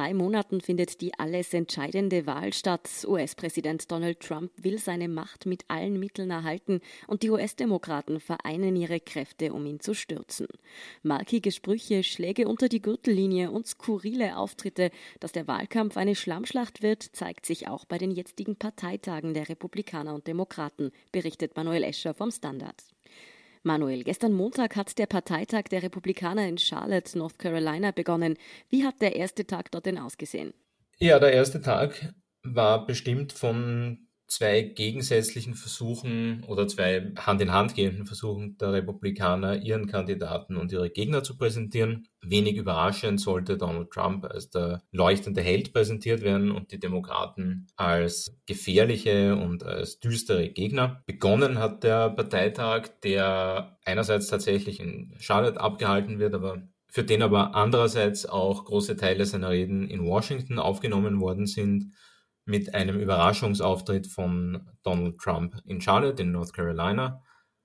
Drei Monaten findet die alles entscheidende Wahl statt. US-Präsident Donald Trump will seine Macht mit allen Mitteln erhalten und die US-Demokraten vereinen ihre Kräfte, um ihn zu stürzen. Markige Sprüche, Schläge unter die Gürtellinie und skurrile Auftritte, dass der Wahlkampf eine Schlammschlacht wird, zeigt sich auch bei den jetzigen Parteitagen der Republikaner und Demokraten, berichtet Manuel Escher vom Standard. Manuel, gestern Montag hat der Parteitag der Republikaner in Charlotte, North Carolina begonnen. Wie hat der erste Tag dort denn ausgesehen? Ja, der erste Tag war bestimmt von zwei gegensätzlichen Versuchen oder zwei Hand in Hand gehenden Versuchen der Republikaner, ihren Kandidaten und ihre Gegner zu präsentieren. Wenig überraschend sollte Donald Trump als der leuchtende Held präsentiert werden und die Demokraten als gefährliche und als düstere Gegner. Begonnen hat der Parteitag, der einerseits tatsächlich in Charlotte abgehalten wird, aber für den aber andererseits auch große Teile seiner Reden in Washington aufgenommen worden sind mit einem Überraschungsauftritt von Donald Trump in Charlotte in North Carolina,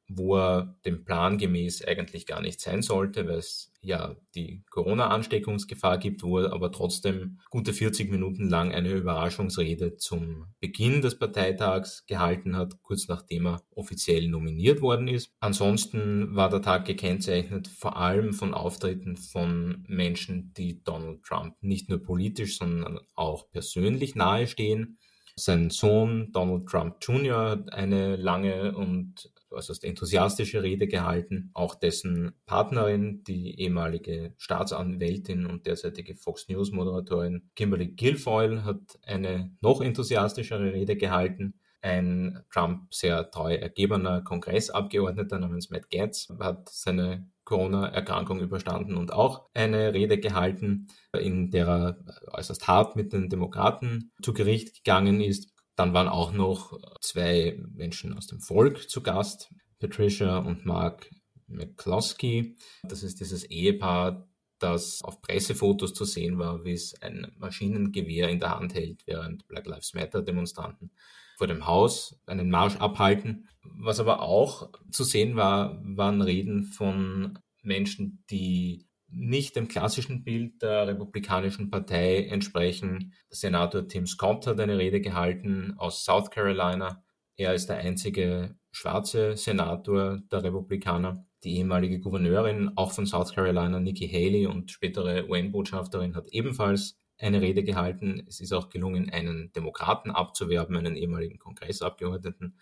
wo er dem Plan gemäß eigentlich gar nicht sein sollte, weil es ja die Corona-Ansteckungsgefahr gibt, wo er aber trotzdem gute 40 Minuten lang eine Überraschungsrede zum Beginn des Parteitags gehalten hat, kurz nachdem er offiziell nominiert worden ist. Ansonsten war der Tag gekennzeichnet vor allem von Auftritten von Menschen, die Donald Trump nicht nur politisch, sondern auch persönlich nahestehen. Sein Sohn Donald Trump Jr. hat eine lange und äußerst enthusiastische Rede gehalten. Auch dessen Partnerin, die ehemalige Staatsanwältin und derzeitige Fox News Moderatorin Kimberly Guilfoyle, hat eine noch enthusiastischere Rede gehalten. Ein Trump sehr treu ergebener Kongressabgeordneter namens Matt Gaetz hat seine Corona-Erkrankung überstanden und auch eine Rede gehalten, in der er äußerst hart mit den Demokraten zu Gericht gegangen ist. Dann waren auch noch zwei Menschen aus dem Volk zu Gast, Patricia und Mark McCloskey. Das ist dieses Ehepaar, das auf Pressefotos zu sehen war, wie es ein Maschinengewehr in der Hand hält, während Black Lives Matter Demonstranten vor dem Haus einen Marsch abhalten. Was aber auch zu sehen war, waren Reden von Menschen, die nicht dem klassischen Bild der Republikanischen Partei entsprechen. Senator Tim Scott hat eine Rede gehalten aus South Carolina. Er ist der einzige schwarze Senator der Republikaner. Die ehemalige Gouverneurin, auch von South Carolina, Nikki Haley und spätere UN-Botschafterin, hat ebenfalls eine Rede gehalten. Es ist auch gelungen, einen Demokraten abzuwerben, einen ehemaligen Kongressabgeordneten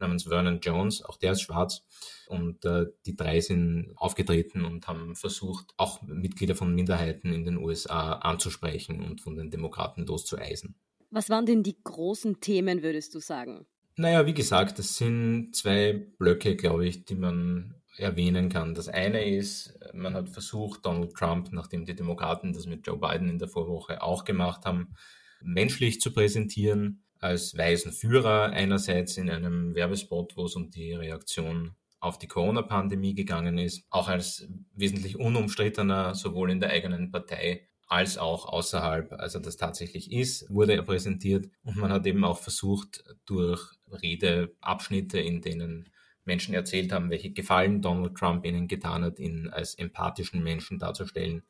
namens Vernon Jones, auch der ist schwarz. Und äh, die drei sind aufgetreten und haben versucht, auch Mitglieder von Minderheiten in den USA anzusprechen und von den Demokraten loszueisen. Was waren denn die großen Themen, würdest du sagen? Naja, wie gesagt, das sind zwei Blöcke, glaube ich, die man erwähnen kann. Das eine ist, man hat versucht, Donald Trump, nachdem die Demokraten das mit Joe Biden in der Vorwoche auch gemacht haben, menschlich zu präsentieren als weisen Führer einerseits in einem Werbespot, wo es um die Reaktion auf die Corona-Pandemie gegangen ist, auch als wesentlich unumstrittener, sowohl in der eigenen Partei als auch außerhalb, also das tatsächlich ist, wurde er präsentiert. Und man hat eben auch versucht, durch Redeabschnitte, in denen Menschen erzählt haben, welche Gefallen Donald Trump ihnen getan hat, ihn als empathischen Menschen darzustellen,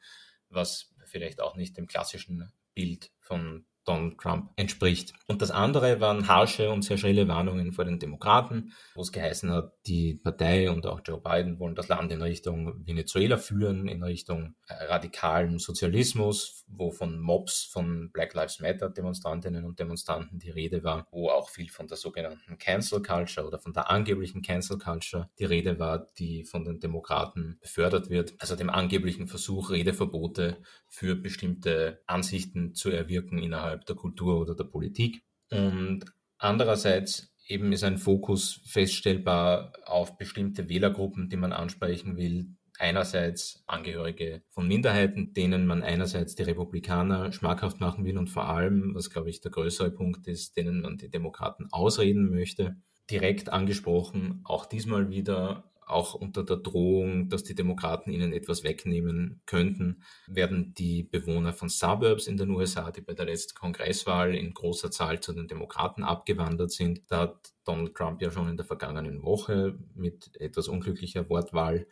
was vielleicht auch nicht dem klassischen Bild von Donald Trump entspricht. Und das andere waren harsche und sehr schrille Warnungen vor den Demokraten, wo es geheißen hat, die Partei und auch Joe Biden wollen das Land in Richtung Venezuela führen, in Richtung äh, radikalen Sozialismus, wo von Mobs von Black Lives Matter Demonstrantinnen und Demonstranten die Rede war, wo auch viel von der sogenannten Cancel Culture oder von der angeblichen Cancel Culture die Rede war, die von den Demokraten befördert wird, also dem angeblichen Versuch, Redeverbote für bestimmte Ansichten zu erwirken innerhalb der Kultur oder der Politik. Und andererseits eben ist ein Fokus feststellbar auf bestimmte Wählergruppen, die man ansprechen will, einerseits Angehörige von Minderheiten, denen man einerseits die Republikaner schmackhaft machen will und vor allem, was glaube ich der größere Punkt ist, denen man die Demokraten ausreden möchte. Direkt angesprochen, auch diesmal wieder auch unter der Drohung, dass die Demokraten ihnen etwas wegnehmen könnten, werden die Bewohner von Suburbs in den USA, die bei der letzten Kongresswahl in großer Zahl zu den Demokraten abgewandert sind, da hat Donald Trump ja schon in der vergangenen Woche mit etwas unglücklicher Wortwahl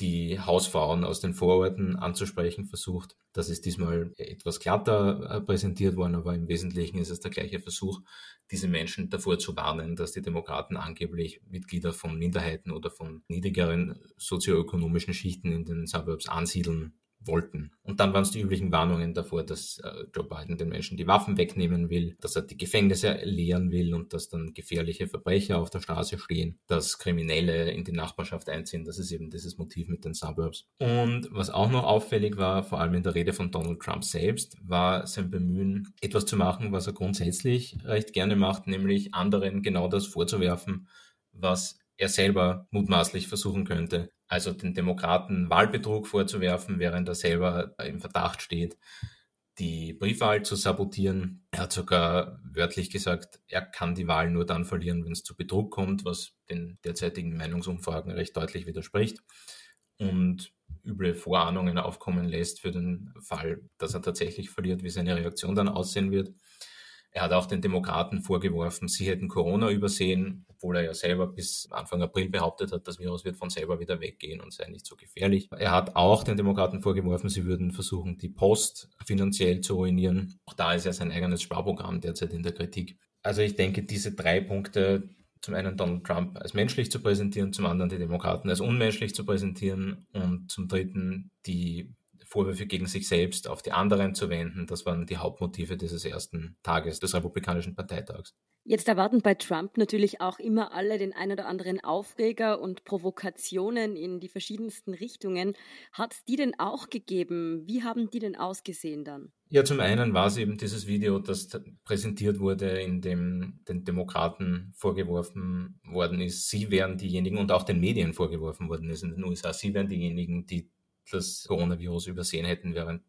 die Hausfrauen aus den Vororten anzusprechen versucht. Das ist diesmal etwas glatter äh, präsentiert worden, aber im Wesentlichen ist es der gleiche Versuch, diese Menschen davor zu warnen, dass die Demokraten angeblich Mitglieder von Minderheiten oder von niedrigeren sozioökonomischen Schichten in den Suburbs ansiedeln wollten. Und dann waren es die üblichen Warnungen davor, dass äh, Joe Biden den Menschen die Waffen wegnehmen will, dass er die Gefängnisse leeren will und dass dann gefährliche Verbrecher auf der Straße stehen, dass Kriminelle in die Nachbarschaft einziehen. Das ist eben dieses Motiv mit den Suburbs. Und was auch noch auffällig war, vor allem in der Rede von Donald Trump selbst, war sein Bemühen, etwas zu machen, was er grundsätzlich recht gerne macht, nämlich anderen genau das vorzuwerfen, was er selber mutmaßlich versuchen könnte, also den Demokraten Wahlbetrug vorzuwerfen, während er selber im Verdacht steht, die Briefwahl zu sabotieren. Er hat sogar wörtlich gesagt, er kann die Wahl nur dann verlieren, wenn es zu Betrug kommt, was den derzeitigen Meinungsumfragen recht deutlich widerspricht und üble Vorahnungen aufkommen lässt für den Fall, dass er tatsächlich verliert, wie seine Reaktion dann aussehen wird. Er hat auch den Demokraten vorgeworfen, sie hätten Corona übersehen, obwohl er ja selber bis Anfang April behauptet hat, das Virus wird von selber wieder weggehen und sei nicht so gefährlich. Er hat auch den Demokraten vorgeworfen, sie würden versuchen, die Post finanziell zu ruinieren. Auch da ist ja sein eigenes Sparprogramm derzeit in der Kritik. Also ich denke, diese drei Punkte, zum einen Donald Trump als menschlich zu präsentieren, zum anderen die Demokraten als unmenschlich zu präsentieren und zum dritten die Vorwürfe gegen sich selbst auf die anderen zu wenden. Das waren die Hauptmotive dieses ersten Tages des Republikanischen Parteitags. Jetzt erwarten bei Trump natürlich auch immer alle den ein oder anderen Aufreger und Provokationen in die verschiedensten Richtungen. Hat es die denn auch gegeben? Wie haben die denn ausgesehen dann? Ja, zum einen war es eben dieses Video, das präsentiert wurde, in dem den Demokraten vorgeworfen worden ist, sie wären diejenigen und auch den Medien vorgeworfen worden ist in den USA, sie wären diejenigen, die das Coronavirus übersehen hätten, während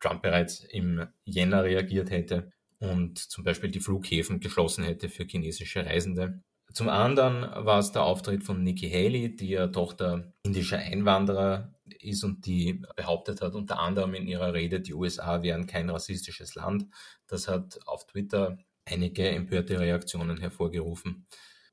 Trump bereits im Jänner reagiert hätte und zum Beispiel die Flughäfen geschlossen hätte für chinesische Reisende. Zum anderen war es der Auftritt von Nikki Haley, die ja Tochter indischer Einwanderer ist und die behauptet hat, unter anderem in ihrer Rede, die USA wären kein rassistisches Land. Das hat auf Twitter einige empörte Reaktionen hervorgerufen.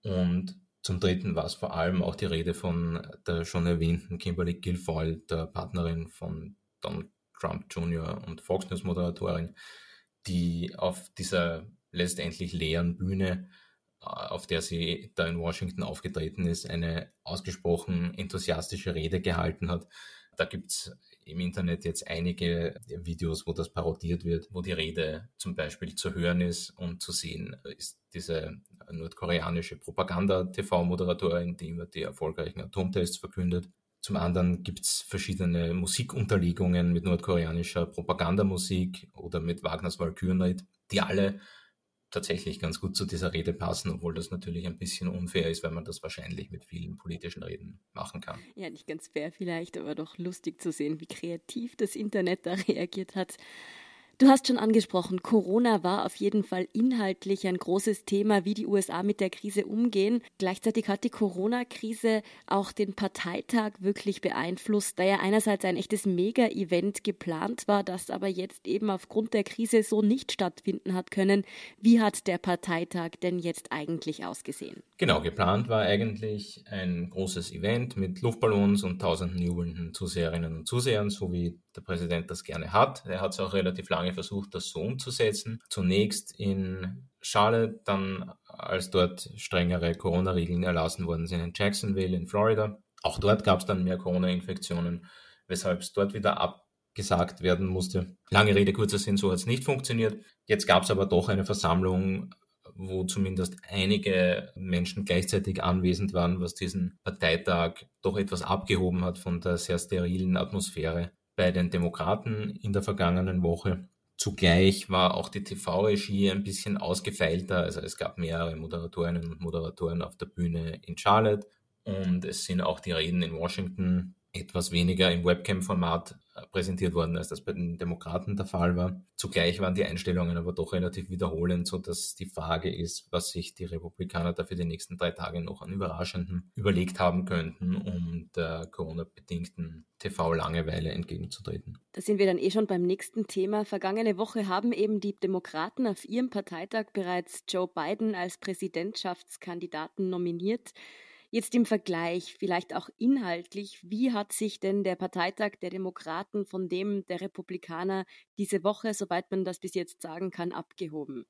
Und zum Dritten war es vor allem auch die Rede von der schon erwähnten Kimberly Guilfoyle, der Partnerin von Donald Trump Jr. und Fox News Moderatorin, die auf dieser letztendlich leeren Bühne, äh, auf der sie da in Washington aufgetreten ist, eine ausgesprochen enthusiastische Rede gehalten hat. Da gibt es im Internet jetzt einige Videos, wo das parodiert wird, wo die Rede zum Beispiel zu hören ist und zu sehen ist diese nordkoreanische Propaganda-TV-Moderatorin, die immer die erfolgreichen Atomtests verkündet. Zum anderen gibt es verschiedene Musikunterlegungen mit nordkoreanischer Propagandamusik oder mit Wagners Walkürenried, die alle tatsächlich ganz gut zu dieser Rede passen, obwohl das natürlich ein bisschen unfair ist, weil man das wahrscheinlich mit vielen politischen Reden machen kann. Ja, nicht ganz fair vielleicht, aber doch lustig zu sehen, wie kreativ das Internet da reagiert hat. Du hast schon angesprochen, Corona war auf jeden Fall inhaltlich ein großes Thema, wie die USA mit der Krise umgehen. Gleichzeitig hat die Corona-Krise auch den Parteitag wirklich beeinflusst, da ja einerseits ein echtes Mega-Event geplant war, das aber jetzt eben aufgrund der Krise so nicht stattfinden hat können. Wie hat der Parteitag denn jetzt eigentlich ausgesehen? Genau, geplant war eigentlich ein großes Event mit Luftballons und tausenden jubelnden Zuseherinnen und Zusehern, so wie der Präsident das gerne hat. Er hat es auch relativ lange versucht, das so umzusetzen. Zunächst in Charlotte, dann als dort strengere Corona-Regeln erlassen worden sind in Jacksonville in Florida. Auch dort gab es dann mehr Corona-Infektionen, weshalb es dort wieder abgesagt werden musste. Lange Rede, kurzer Sinn, so hat es nicht funktioniert. Jetzt gab es aber doch eine Versammlung wo zumindest einige Menschen gleichzeitig anwesend waren, was diesen Parteitag doch etwas abgehoben hat von der sehr sterilen Atmosphäre, bei den Demokraten in der vergangenen Woche. Zugleich war auch die TV-Regie ein bisschen ausgefeilter. Also es gab mehrere Moderatorinnen und Moderatoren auf der Bühne in Charlotte und es sind auch die Reden in Washington etwas weniger im Webcam-Format präsentiert worden, als das bei den Demokraten der Fall war. Zugleich waren die Einstellungen aber doch relativ wiederholend, so dass die Frage ist, was sich die Republikaner da für die nächsten drei Tage noch an Überraschenden überlegt haben könnten, um der Corona-bedingten TV-Langeweile entgegenzutreten. Da sind wir dann eh schon beim nächsten Thema. Vergangene Woche haben eben die Demokraten auf ihrem Parteitag bereits Joe Biden als Präsidentschaftskandidaten nominiert. Jetzt im Vergleich, vielleicht auch inhaltlich, wie hat sich denn der Parteitag der Demokraten von dem der Republikaner diese Woche, soweit man das bis jetzt sagen kann, abgehoben?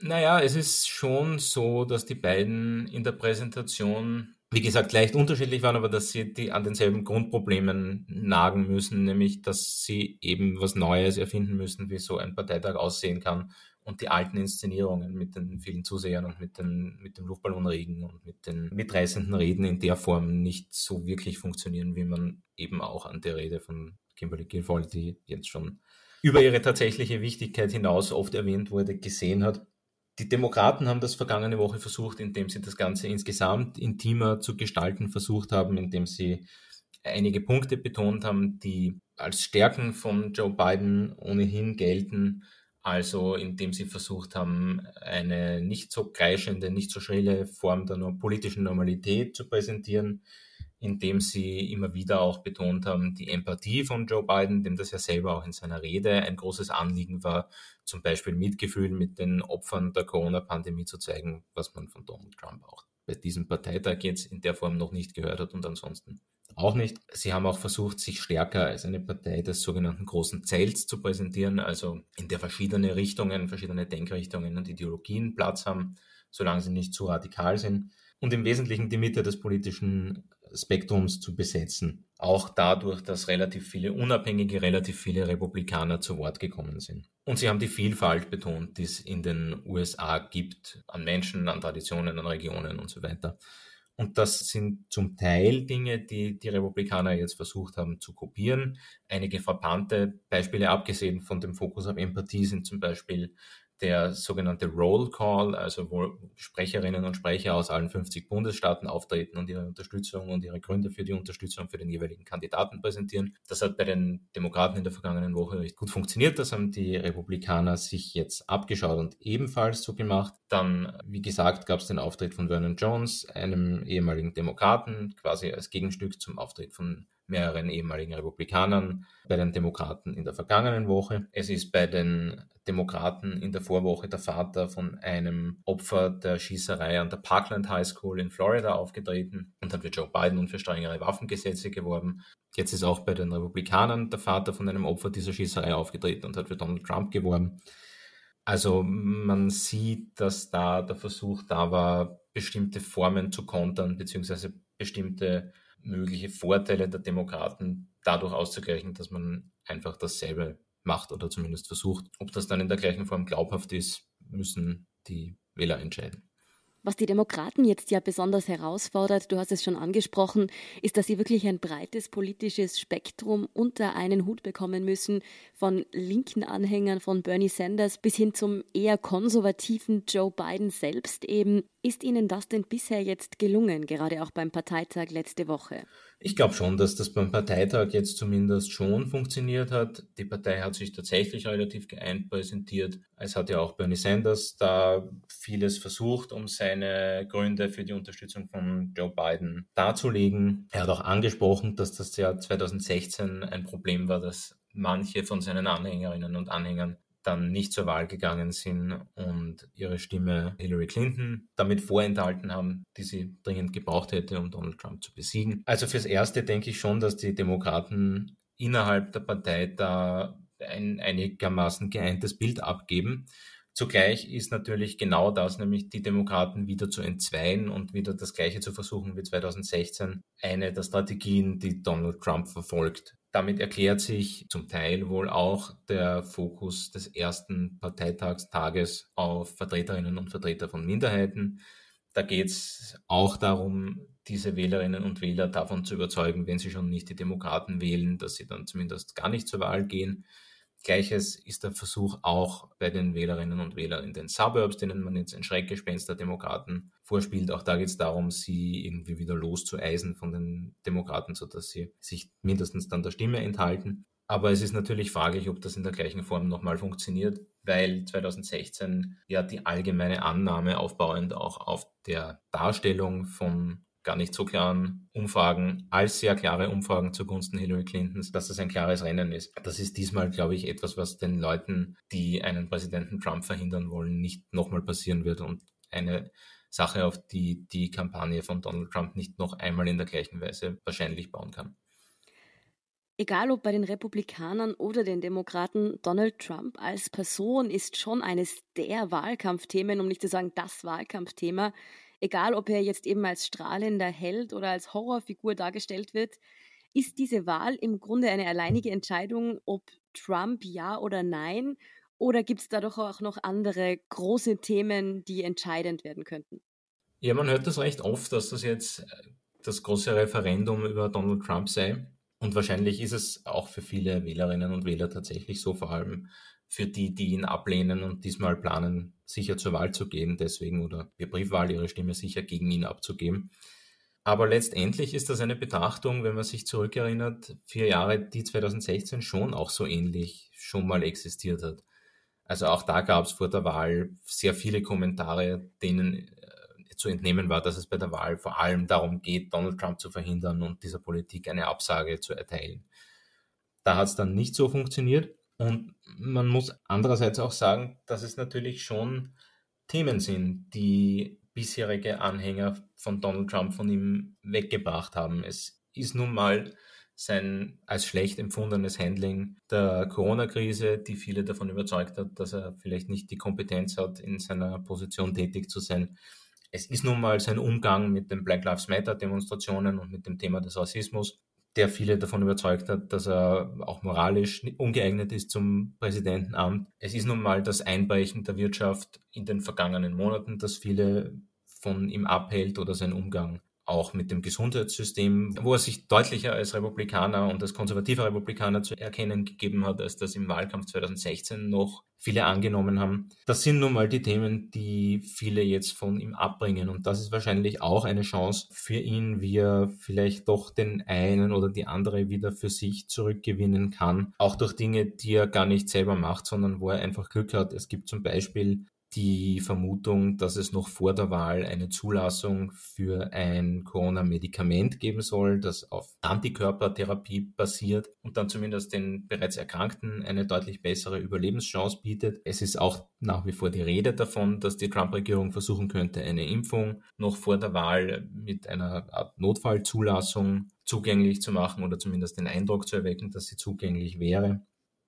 Naja, es ist schon so, dass die beiden in der Präsentation, wie gesagt, leicht unterschiedlich waren, aber dass sie die an denselben Grundproblemen nagen müssen, nämlich dass sie eben was Neues erfinden müssen, wie so ein Parteitag aussehen kann und die alten Inszenierungen mit den vielen Zusehern und mit, den, mit dem Luftballonregen und mit den mitreißenden Reden in der Form nicht so wirklich funktionieren, wie man eben auch an der Rede von Kimberly Guilfoyle, die jetzt schon über ihre tatsächliche Wichtigkeit hinaus oft erwähnt wurde, gesehen hat. Die Demokraten haben das vergangene Woche versucht, indem sie das Ganze insgesamt intimer zu gestalten versucht haben, indem sie einige Punkte betont haben, die als Stärken von Joe Biden ohnehin gelten, also indem sie versucht haben, eine nicht so kreischende, nicht so schrille Form der politischen Normalität zu präsentieren, indem sie immer wieder auch betont haben, die Empathie von Joe Biden, dem das ja selber auch in seiner Rede ein großes Anliegen war, zum Beispiel Mitgefühl mit den Opfern der Corona-Pandemie zu zeigen, was man von Donald Trump auch bei diesem Parteitag jetzt in der Form noch nicht gehört hat und ansonsten auch nicht. Sie haben auch versucht, sich stärker als eine Partei des sogenannten großen Zelts zu präsentieren, also in der verschiedene Richtungen, verschiedene Denkrichtungen und Ideologien Platz haben, solange sie nicht zu radikal sind und im Wesentlichen die Mitte des politischen Spektrums zu besetzen. Auch dadurch, dass relativ viele Unabhängige, relativ viele Republikaner zu Wort gekommen sind. Und sie haben die Vielfalt betont, die es in den USA gibt, an Menschen, an Traditionen, an Regionen und so weiter. Und das sind zum Teil Dinge, die die Republikaner jetzt versucht haben zu kopieren. Einige frappante Beispiele, abgesehen von dem Fokus auf Empathie, sind zum Beispiel der sogenannte Roll Call, also wo Sprecherinnen und Sprecher aus allen 50 Bundesstaaten auftreten und ihre Unterstützung und ihre Gründe für die Unterstützung für den jeweiligen Kandidaten präsentieren. Das hat bei den Demokraten in der vergangenen Woche recht gut funktioniert. Das haben die Republikaner sich jetzt abgeschaut und ebenfalls so gemacht. Dann, wie gesagt, gab es den Auftritt von Vernon Jones, einem ehemaligen Demokraten, quasi als Gegenstück zum Auftritt von mehreren ehemaligen Republikanern, bei den Demokraten in der vergangenen Woche. Es ist bei den Demokraten in der Vorwoche der Vater von einem Opfer der Schießerei an der Parkland High School in Florida aufgetreten und hat für Joe Biden und für strengere Waffengesetze geworben. Jetzt ist auch bei den Republikanern der Vater von einem Opfer dieser Schießerei aufgetreten und hat für Donald Trump geworben. Also man sieht, dass da der Versuch da war, bestimmte Formen zu kontern, beziehungsweise bestimmte mögliche Vorteile der Demokraten dadurch auszugleichen, dass man einfach dasselbe macht oder zumindest versucht. Ob das dann in der gleichen Form glaubhaft ist, müssen die Wähler entscheiden. Was die Demokraten jetzt ja besonders herausfordert, du hast es schon angesprochen, ist, dass sie wirklich ein breites politisches Spektrum unter einen Hut bekommen müssen, von linken Anhängern von Bernie Sanders bis hin zum eher konservativen Joe Biden selbst eben. Ist Ihnen das denn bisher jetzt gelungen, gerade auch beim Parteitag letzte Woche? Ich glaube schon, dass das beim Parteitag jetzt zumindest schon funktioniert hat. Die Partei hat sich tatsächlich relativ geeint präsentiert. Es hat ja auch Bernie Sanders da vieles versucht, um seine Gründe für die Unterstützung von Joe Biden darzulegen. Er hat auch angesprochen, dass das Jahr 2016 ein Problem war, dass manche von seinen Anhängerinnen und Anhängern dann nicht zur Wahl gegangen sind und ihre Stimme Hillary Clinton damit vorenthalten haben, die sie dringend gebraucht hätte, um Donald Trump zu besiegen. Also fürs Erste denke ich schon, dass die Demokraten innerhalb der Partei da ein einigermaßen geeintes Bild abgeben. Zugleich ist natürlich genau das, nämlich die Demokraten wieder zu entzweien und wieder das Gleiche zu versuchen wie 2016, eine der Strategien, die Donald Trump verfolgt. Damit erklärt sich zum Teil wohl auch der Fokus des ersten Parteitagstages auf Vertreterinnen und Vertreter von Minderheiten. Da geht es auch darum, diese Wählerinnen und Wähler davon zu überzeugen, wenn sie schon nicht die Demokraten wählen, dass sie dann zumindest gar nicht zur Wahl gehen. Gleiches ist der Versuch auch bei den Wählerinnen und Wählern in den Suburbs, denen man jetzt ein Schreckgespenst der Demokraten vorspielt. Auch da geht es darum, sie irgendwie wieder loszueisen von den Demokraten, sodass sie sich mindestens dann der Stimme enthalten. Aber es ist natürlich fraglich, ob das in der gleichen Form nochmal funktioniert, weil 2016 ja die allgemeine Annahme aufbauend auch auf der Darstellung von gar nicht so klaren Umfragen als sehr klare Umfragen zugunsten Hillary Clintons, dass das ein klares Rennen ist. Das ist diesmal, glaube ich, etwas, was den Leuten, die einen Präsidenten Trump verhindern wollen, nicht nochmal passieren wird und eine Sache, auf die die Kampagne von Donald Trump nicht noch einmal in der gleichen Weise wahrscheinlich bauen kann. Egal ob bei den Republikanern oder den Demokraten, Donald Trump als Person ist schon eines der Wahlkampfthemen, um nicht zu sagen das Wahlkampfthema. Egal ob er jetzt eben als strahlender Held oder als Horrorfigur dargestellt wird, ist diese Wahl im Grunde eine alleinige Entscheidung, ob Trump ja oder nein? Oder gibt es da doch auch noch andere große Themen, die entscheidend werden könnten? Ja, man hört das recht oft, dass das jetzt das große Referendum über Donald Trump sei. Und wahrscheinlich ist es auch für viele Wählerinnen und Wähler tatsächlich so, vor allem für die, die ihn ablehnen und diesmal planen, sicher zur Wahl zu gehen, deswegen oder per Briefwahl ihre Stimme sicher gegen ihn abzugeben. Aber letztendlich ist das eine Betrachtung, wenn man sich zurückerinnert, vier Jahre, die 2016 schon auch so ähnlich schon mal existiert hat. Also auch da gab es vor der Wahl sehr viele Kommentare, denen zu entnehmen war, dass es bei der Wahl vor allem darum geht, Donald Trump zu verhindern und dieser Politik eine Absage zu erteilen. Da hat es dann nicht so funktioniert. Und man muss andererseits auch sagen, dass es natürlich schon Themen sind, die bisherige Anhänger von Donald Trump von ihm weggebracht haben. Es ist nun mal sein als schlecht empfundenes Handling der Corona-Krise, die viele davon überzeugt hat, dass er vielleicht nicht die Kompetenz hat, in seiner Position tätig zu sein es ist nun mal sein Umgang mit den Black Lives Matter Demonstrationen und mit dem Thema des Rassismus, der viele davon überzeugt hat, dass er auch moralisch ungeeignet ist zum Präsidentenamt. Es ist nun mal das Einbrechen der Wirtschaft in den vergangenen Monaten, das viele von ihm abhält oder sein Umgang auch mit dem Gesundheitssystem, wo er sich deutlicher als Republikaner und als konservativer Republikaner zu erkennen gegeben hat, als das im Wahlkampf 2016 noch viele angenommen haben. Das sind nun mal die Themen, die viele jetzt von ihm abbringen. Und das ist wahrscheinlich auch eine Chance für ihn, wie er vielleicht doch den einen oder die andere wieder für sich zurückgewinnen kann. Auch durch Dinge, die er gar nicht selber macht, sondern wo er einfach Glück hat. Es gibt zum Beispiel die Vermutung, dass es noch vor der Wahl eine Zulassung für ein Corona-Medikament geben soll, das auf Antikörpertherapie basiert und dann zumindest den bereits Erkrankten eine deutlich bessere Überlebenschance bietet. Es ist auch nach wie vor die Rede davon, dass die Trump-Regierung versuchen könnte, eine Impfung noch vor der Wahl mit einer Art Notfallzulassung zugänglich zu machen oder zumindest den Eindruck zu erwecken, dass sie zugänglich wäre.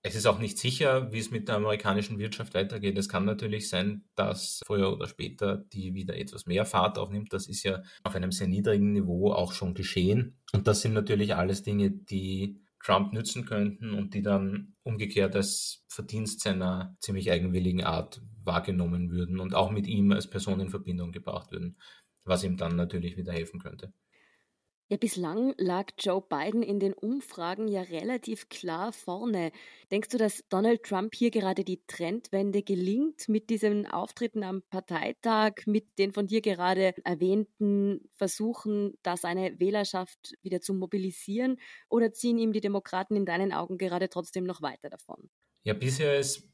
Es ist auch nicht sicher, wie es mit der amerikanischen Wirtschaft weitergeht. Es kann natürlich sein, dass früher oder später die wieder etwas mehr Fahrt aufnimmt. Das ist ja auf einem sehr niedrigen Niveau auch schon geschehen. Und das sind natürlich alles Dinge, die Trump nützen könnten und die dann umgekehrt als Verdienst seiner ziemlich eigenwilligen Art wahrgenommen würden und auch mit ihm als Person in Verbindung gebracht würden, was ihm dann natürlich wieder helfen könnte. Ja, bislang lag Joe Biden in den Umfragen ja relativ klar vorne. Denkst du, dass Donald Trump hier gerade die Trendwende gelingt mit diesen Auftritten am Parteitag, mit den von dir gerade erwähnten Versuchen, da seine Wählerschaft wieder zu mobilisieren? Oder ziehen ihm die Demokraten in deinen Augen gerade trotzdem noch weiter davon? Ja, bisher ist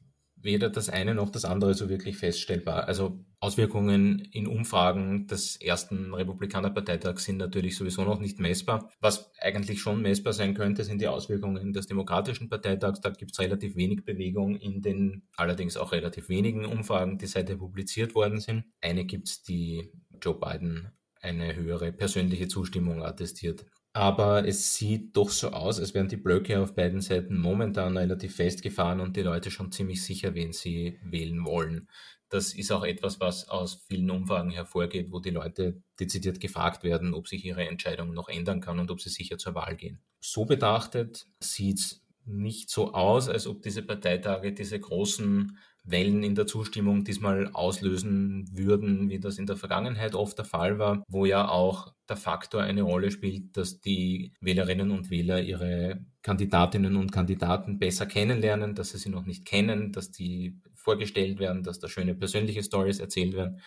weder das eine noch das andere so wirklich feststellbar. Also Auswirkungen in Umfragen des ersten Republikanerparteitags sind natürlich sowieso noch nicht messbar. Was eigentlich schon messbar sein könnte, sind die Auswirkungen des Demokratischen Parteitags. Da gibt es relativ wenig Bewegung in den allerdings auch relativ wenigen Umfragen, die seitdem publiziert worden sind. Eine gibt es, die Joe Biden eine höhere persönliche Zustimmung attestiert. Aber es sieht doch so aus, als wären die Blöcke auf beiden Seiten momentan relativ festgefahren und die Leute schon ziemlich sicher, wen sie wählen wollen. Das ist auch etwas, was aus vielen Umfragen hervorgeht, wo die Leute dezidiert gefragt werden, ob sich ihre Entscheidung noch ändern kann und ob sie sicher zur Wahl gehen. So betrachtet sieht es nicht so aus, als ob diese Parteitage diese großen Wellen in der Zustimmung diesmal auslösen würden, wie das in der Vergangenheit oft der Fall war, wo ja auch der Faktor eine Rolle spielt, dass die Wählerinnen und Wähler ihre Kandidatinnen und Kandidaten besser kennenlernen, dass sie sie noch nicht kennen, dass die vorgestellt werden, dass da schöne persönliche Stories erzählt werden.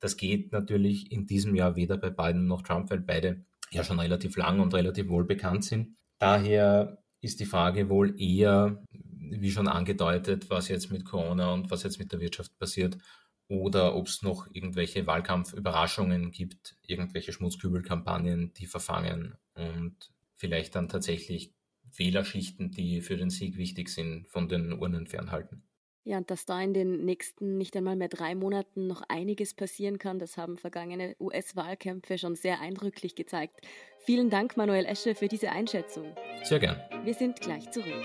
Das geht natürlich in diesem Jahr weder bei Biden noch Trump, weil beide ja schon relativ lang und relativ wohl bekannt sind. Daher ist die Frage wohl eher, wie schon angedeutet, was jetzt mit Corona und was jetzt mit der Wirtschaft passiert oder ob es noch irgendwelche Wahlkampfüberraschungen gibt, irgendwelche Schmutzkübelkampagnen, die verfangen und vielleicht dann tatsächlich Wählerschichten, die für den Sieg wichtig sind, von den Urnen fernhalten. Ja, und dass da in den nächsten nicht einmal mehr drei Monaten noch einiges passieren kann, das haben vergangene US-Wahlkämpfe schon sehr eindrücklich gezeigt. Vielen Dank, Manuel Esche, für diese Einschätzung. Sehr gern. Wir sind gleich zurück.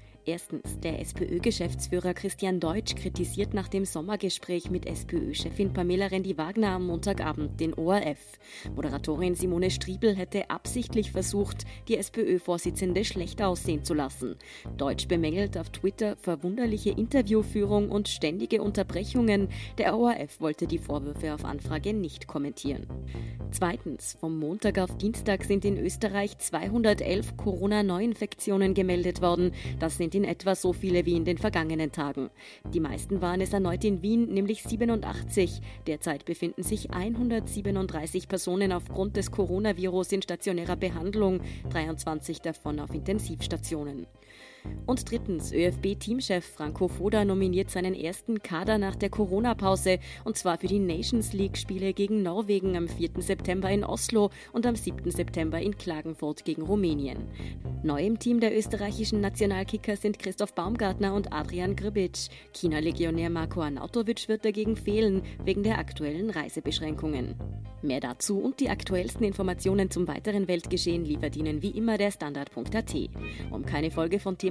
Erstens, der SPÖ-Geschäftsführer Christian Deutsch kritisiert nach dem Sommergespräch mit SPÖ-Chefin Pamela Rendi-Wagner am Montagabend den ORF. Moderatorin Simone Striebel hätte absichtlich versucht, die SPÖ-Vorsitzende schlecht aussehen zu lassen. Deutsch bemängelt auf Twitter verwunderliche Interviewführung und ständige Unterbrechungen. Der ORF wollte die Vorwürfe auf Anfrage nicht kommentieren. Zweitens, vom Montag auf Dienstag sind in Österreich 211 Corona-Neuinfektionen gemeldet worden. Das sind sind in etwa so viele wie in den vergangenen Tagen. Die meisten waren es erneut in Wien, nämlich 87. Derzeit befinden sich 137 Personen aufgrund des Coronavirus in stationärer Behandlung, 23 davon auf Intensivstationen. Und drittens, ÖFB-Teamchef Franco Foda nominiert seinen ersten Kader nach der Corona-Pause und zwar für die Nations League-Spiele gegen Norwegen am 4. September in Oslo und am 7. September in Klagenfurt gegen Rumänien. Neu im Team der österreichischen Nationalkicker sind Christoph Baumgartner und Adrian Grbic. China-Legionär Marko Arnautovic wird dagegen fehlen, wegen der aktuellen Reisebeschränkungen. Mehr dazu und die aktuellsten Informationen zum weiteren Weltgeschehen liefert Ihnen wie immer der Standard.at. Um keine Folge von Thema